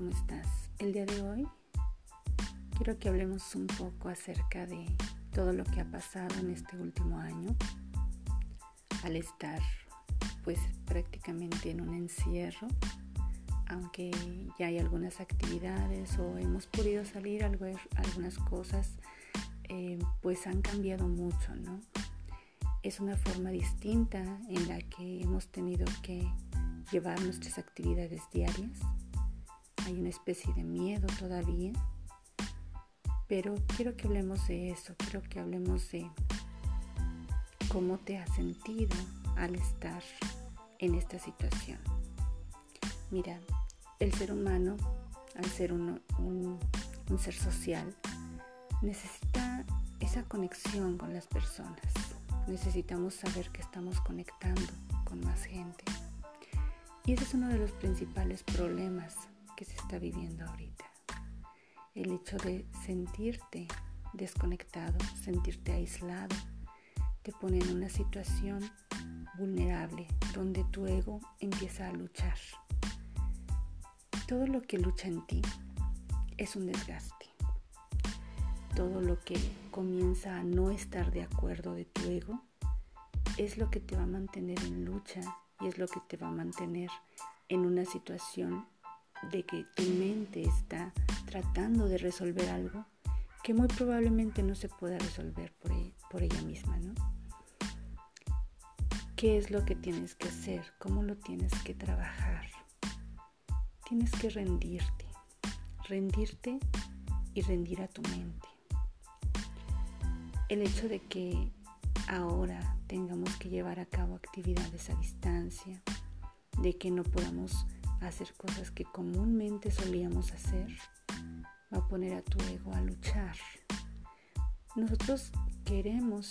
¿cómo estás? El día de hoy quiero que hablemos un poco acerca de todo lo que ha pasado en este último año al estar pues prácticamente en un encierro, aunque ya hay algunas actividades o hemos podido salir algunas cosas, eh, pues han cambiado mucho, ¿no? Es una forma distinta en la que hemos tenido que llevar nuestras actividades diarias. Hay una especie de miedo todavía, pero quiero que hablemos de eso, quiero que hablemos de cómo te has sentido al estar en esta situación. Mira, el ser humano, al ser un, un ser social, necesita esa conexión con las personas. Necesitamos saber que estamos conectando con más gente. Y ese es uno de los principales problemas que se está viviendo ahorita. El hecho de sentirte desconectado, sentirte aislado, te pone en una situación vulnerable donde tu ego empieza a luchar. Todo lo que lucha en ti es un desgaste. Todo lo que comienza a no estar de acuerdo de tu ego es lo que te va a mantener en lucha y es lo que te va a mantener en una situación de que tu mente está tratando de resolver algo que muy probablemente no se pueda resolver por, e, por ella misma, ¿no? ¿Qué es lo que tienes que hacer? ¿Cómo lo tienes que trabajar? Tienes que rendirte, rendirte y rendir a tu mente. El hecho de que ahora tengamos que llevar a cabo actividades a distancia, de que no podamos hacer cosas que comúnmente solíamos hacer, va a poner a tu ego a luchar. Nosotros queremos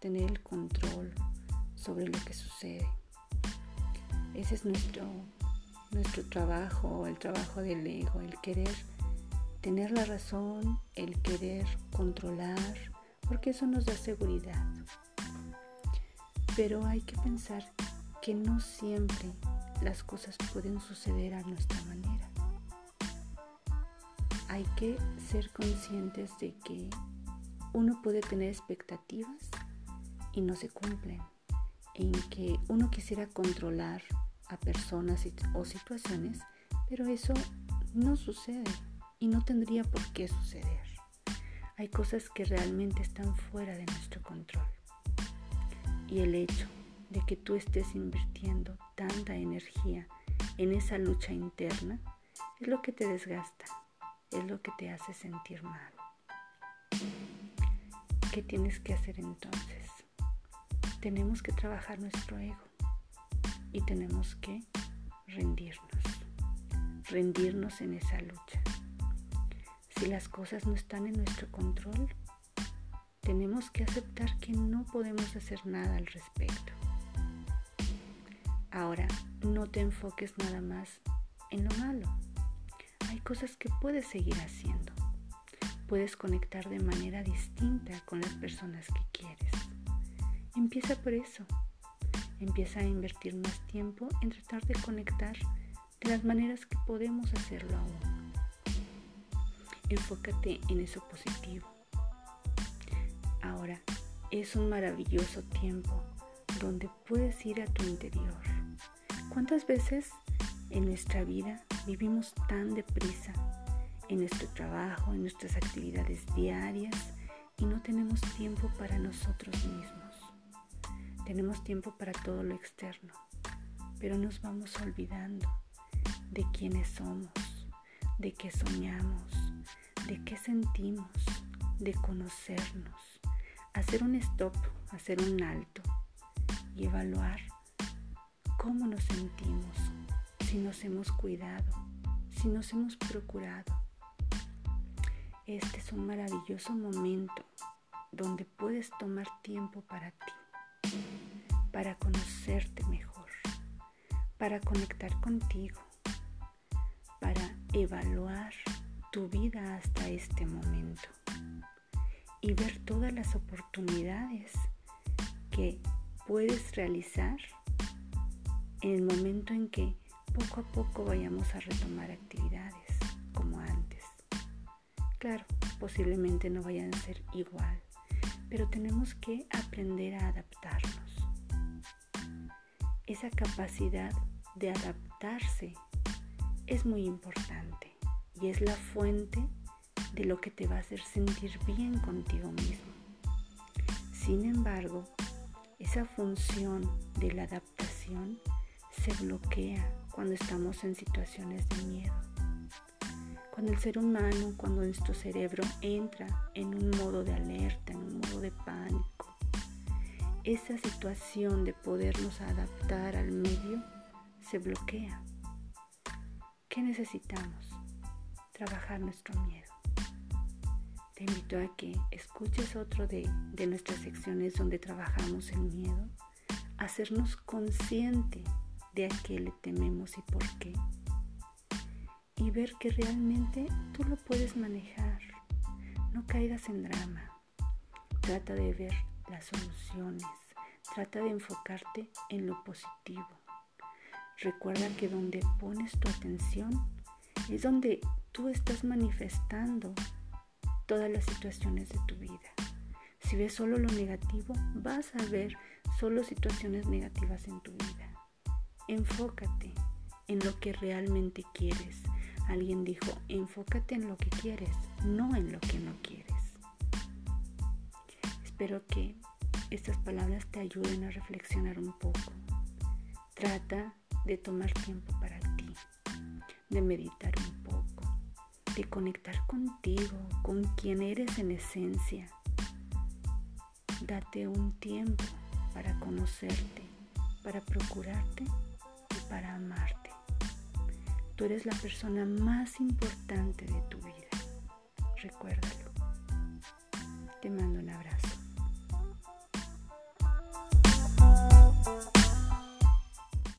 tener el control sobre lo que sucede. Ese es nuestro, nuestro trabajo, el trabajo del ego, el querer tener la razón, el querer controlar, porque eso nos da seguridad. Pero hay que pensar que no siempre las cosas pueden suceder a nuestra manera. Hay que ser conscientes de que uno puede tener expectativas y no se cumplen, en que uno quisiera controlar a personas o situaciones, pero eso no sucede y no tendría por qué suceder. Hay cosas que realmente están fuera de nuestro control. Y el hecho de que tú estés invirtiendo tanta energía en esa lucha interna es lo que te desgasta, es lo que te hace sentir mal. ¿Qué tienes que hacer entonces? Tenemos que trabajar nuestro ego y tenemos que rendirnos, rendirnos en esa lucha. Si las cosas no están en nuestro control, tenemos que aceptar que no podemos hacer nada al respecto. Ahora, no te enfoques nada más en lo malo. Hay cosas que puedes seguir haciendo. Puedes conectar de manera distinta con las personas que quieres. Empieza por eso. Empieza a invertir más tiempo en tratar de conectar de las maneras que podemos hacerlo aún. Enfócate en eso positivo Ahora es un maravilloso tiempo donde puedes ir a tu interior. ¿Cuántas veces en nuestra vida vivimos tan deprisa en nuestro trabajo, en nuestras actividades diarias y no tenemos tiempo para nosotros mismos? Tenemos tiempo para todo lo externo, pero nos vamos olvidando de quiénes somos, de qué soñamos, de qué sentimos, de conocernos hacer un stop, hacer un alto y evaluar cómo nos sentimos, si nos hemos cuidado, si nos hemos procurado. Este es un maravilloso momento donde puedes tomar tiempo para ti, para conocerte mejor, para conectar contigo, para evaluar tu vida hasta este momento y ver todas las oportunidades que puedes realizar en el momento en que poco a poco vayamos a retomar actividades. Claro, posiblemente no vayan a ser igual, pero tenemos que aprender a adaptarnos. Esa capacidad de adaptarse es muy importante y es la fuente de lo que te va a hacer sentir bien contigo mismo. Sin embargo, esa función de la adaptación se bloquea cuando estamos en situaciones de miedo. Cuando el ser humano, cuando nuestro cerebro entra en un modo de alerta, en un modo de pánico, esa situación de podernos adaptar al medio se bloquea. ¿Qué necesitamos? Trabajar nuestro miedo. Te invito a que escuches otro de, de nuestras secciones donde trabajamos el miedo, hacernos consciente de a qué le tememos y por qué. Y ver que realmente tú lo puedes manejar. No caigas en drama. Trata de ver las soluciones. Trata de enfocarte en lo positivo. Recuerda que donde pones tu atención es donde tú estás manifestando todas las situaciones de tu vida. Si ves solo lo negativo, vas a ver solo situaciones negativas en tu vida. Enfócate en lo que realmente quieres. Alguien dijo, enfócate en lo que quieres, no en lo que no quieres. Espero que estas palabras te ayuden a reflexionar un poco. Trata de tomar tiempo para ti, de meditar un poco, de conectar contigo, con quien eres en esencia. Date un tiempo para conocerte, para procurarte para amarte. Tú eres la persona más importante de tu vida. Recuérdalo. Te mando un abrazo.